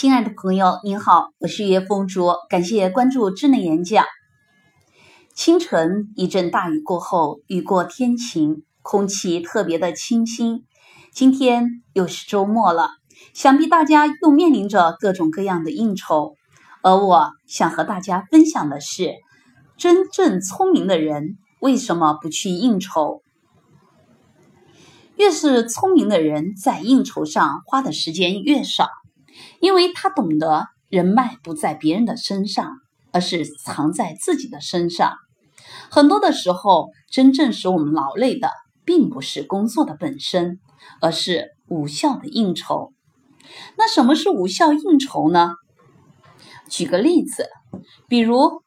亲爱的朋友，您好，我是叶风竹，感谢关注智能演讲。清晨一阵大雨过后，雨过天晴，空气特别的清新。今天又是周末了，想必大家又面临着各种各样的应酬。而我想和大家分享的是，真正聪明的人为什么不去应酬？越是聪明的人，在应酬上花的时间越少。因为他懂得人脉不在别人的身上，而是藏在自己的身上。很多的时候，真正使我们劳累的，并不是工作的本身，而是无效的应酬。那什么是无效应酬呢？举个例子，比如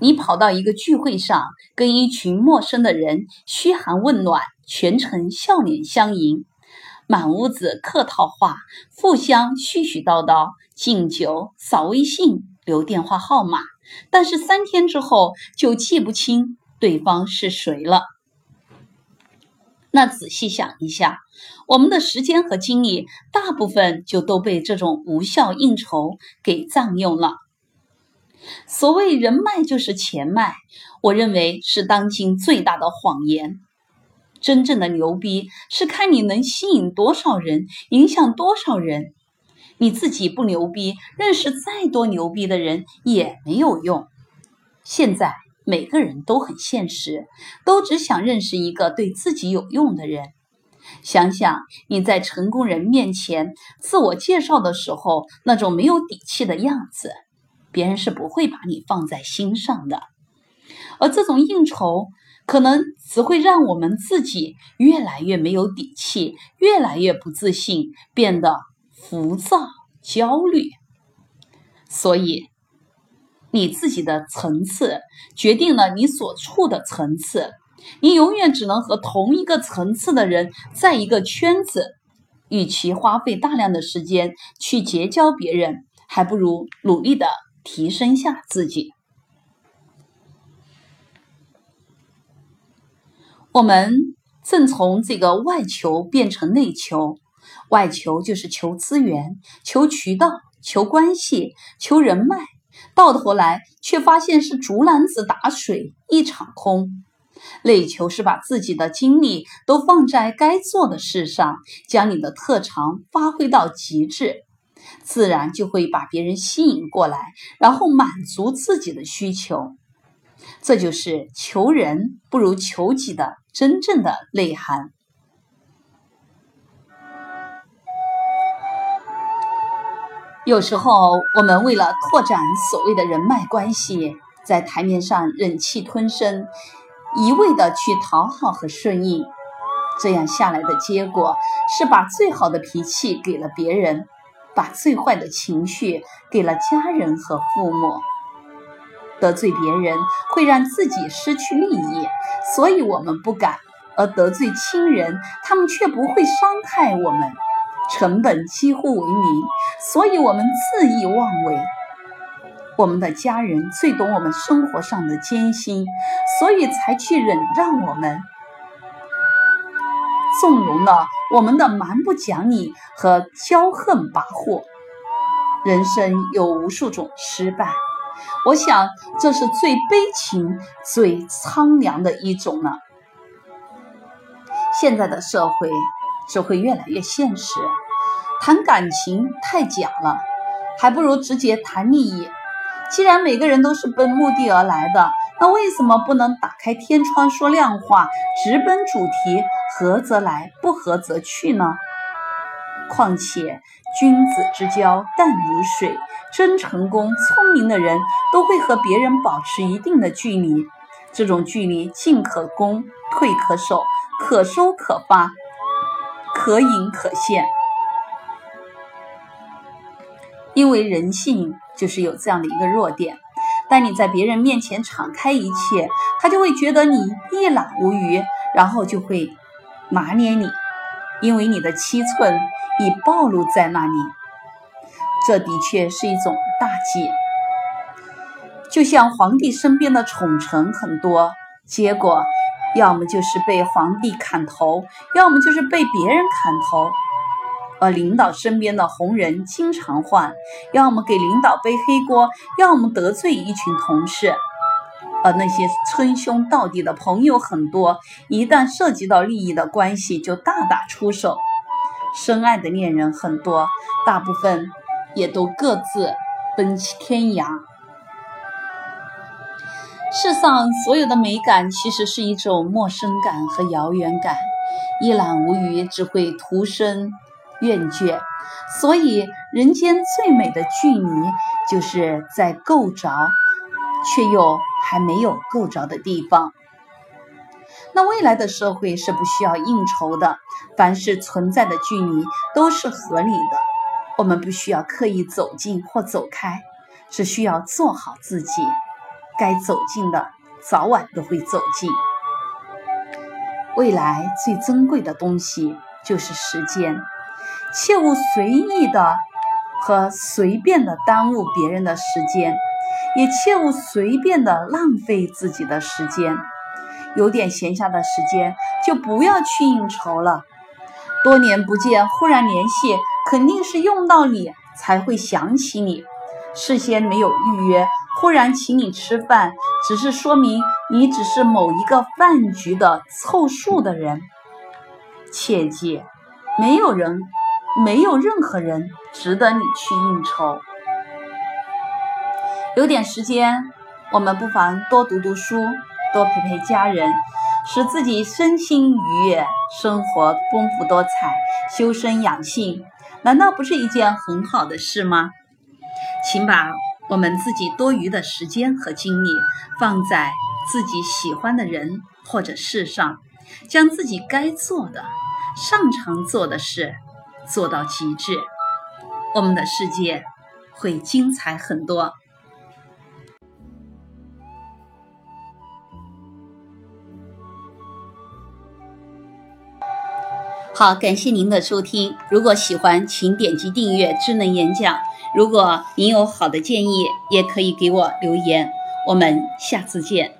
你跑到一个聚会上，跟一群陌生的人嘘寒问暖，全程笑脸相迎。满屋子客套话，互相絮絮叨叨，敬酒、扫微信、留电话号码，但是三天之后就记不清对方是谁了。那仔细想一下，我们的时间和精力大部分就都被这种无效应酬给占用了。所谓人脉就是钱脉，我认为是当今最大的谎言。真正的牛逼是看你能吸引多少人，影响多少人。你自己不牛逼，认识再多牛逼的人也没有用。现在每个人都很现实，都只想认识一个对自己有用的人。想想你在成功人面前自我介绍的时候，那种没有底气的样子，别人是不会把你放在心上的。而这种应酬。可能只会让我们自己越来越没有底气，越来越不自信，变得浮躁、焦虑。所以，你自己的层次决定了你所处的层次。你永远只能和同一个层次的人在一个圈子。与其花费大量的时间去结交别人，还不如努力的提升下自己。我们正从这个外求变成内求，外求就是求资源、求渠道、求关系、求人脉，到头来却发现是竹篮子打水一场空。内求是把自己的精力都放在该做的事上，将你的特长发挥到极致，自然就会把别人吸引过来，然后满足自己的需求。这就是求人不如求己的真正的内涵。有时候，我们为了拓展所谓的人脉关系，在台面上忍气吞声，一味的去讨好和顺应，这样下来的结果是把最好的脾气给了别人，把最坏的情绪给了家人和父母。得罪别人会让自己失去利益，所以我们不敢；而得罪亲人，他们却不会伤害我们，成本几乎为零，所以我们恣意妄为。我们的家人最懂我们生活上的艰辛，所以才去忍让我们，纵容了我们的蛮不讲理和骄横跋扈。人生有无数种失败。我想，这是最悲情、最苍凉的一种了。现在的社会只会越来越现实，谈感情太假了，还不如直接谈利益。既然每个人都是奔目的而来的，那为什么不能打开天窗说亮话，直奔主题，合则来，不合则去呢？况且，君子之交淡如水。真成功、聪明的人都会和别人保持一定的距离，这种距离进可攻，退可守，可收可发，可隐可现。因为人性就是有这样的一个弱点，当你在别人面前敞开一切，他就会觉得你一览无余，然后就会拿捏你，因为你的七寸已暴露在那里。这的确是一种大忌，就像皇帝身边的宠臣很多，结果要么就是被皇帝砍头，要么就是被别人砍头。而领导身边的红人经常换，要么给领导背黑锅，要么得罪一群同事。而那些称兄道弟的朋友很多，一旦涉及到利益的关系，就大打出手。深爱的恋人很多，大部分也都各自奔天涯。世上所有的美感，其实是一种陌生感和遥远感，一览无余，只会徒生厌倦。所以，人间最美的距离，就是在够着。却又还没有够着的地方。那未来的社会是不需要应酬的，凡是存在的距离都是合理的。我们不需要刻意走近或走开，只需要做好自己。该走近的，早晚都会走近。未来最珍贵的东西就是时间，切勿随意的和随便的耽误别人的时间。也切勿随便的浪费自己的时间，有点闲暇的时间就不要去应酬了。多年不见，忽然联系，肯定是用到你才会想起你。事先没有预约，忽然请你吃饭，只是说明你只是某一个饭局的凑数的人。切记，没有人，没有任何人值得你去应酬。有点时间，我们不妨多读读书，多陪陪家人，使自己身心愉悦，生活丰富多彩，修身养性，难道不是一件很好的事吗？请把我们自己多余的时间和精力放在自己喜欢的人或者事上，将自己该做的、擅长做的事做到极致，我们的世界会精彩很多。好，感谢您的收听。如果喜欢，请点击订阅智能演讲。如果您有好的建议，也可以给我留言。我们下次见。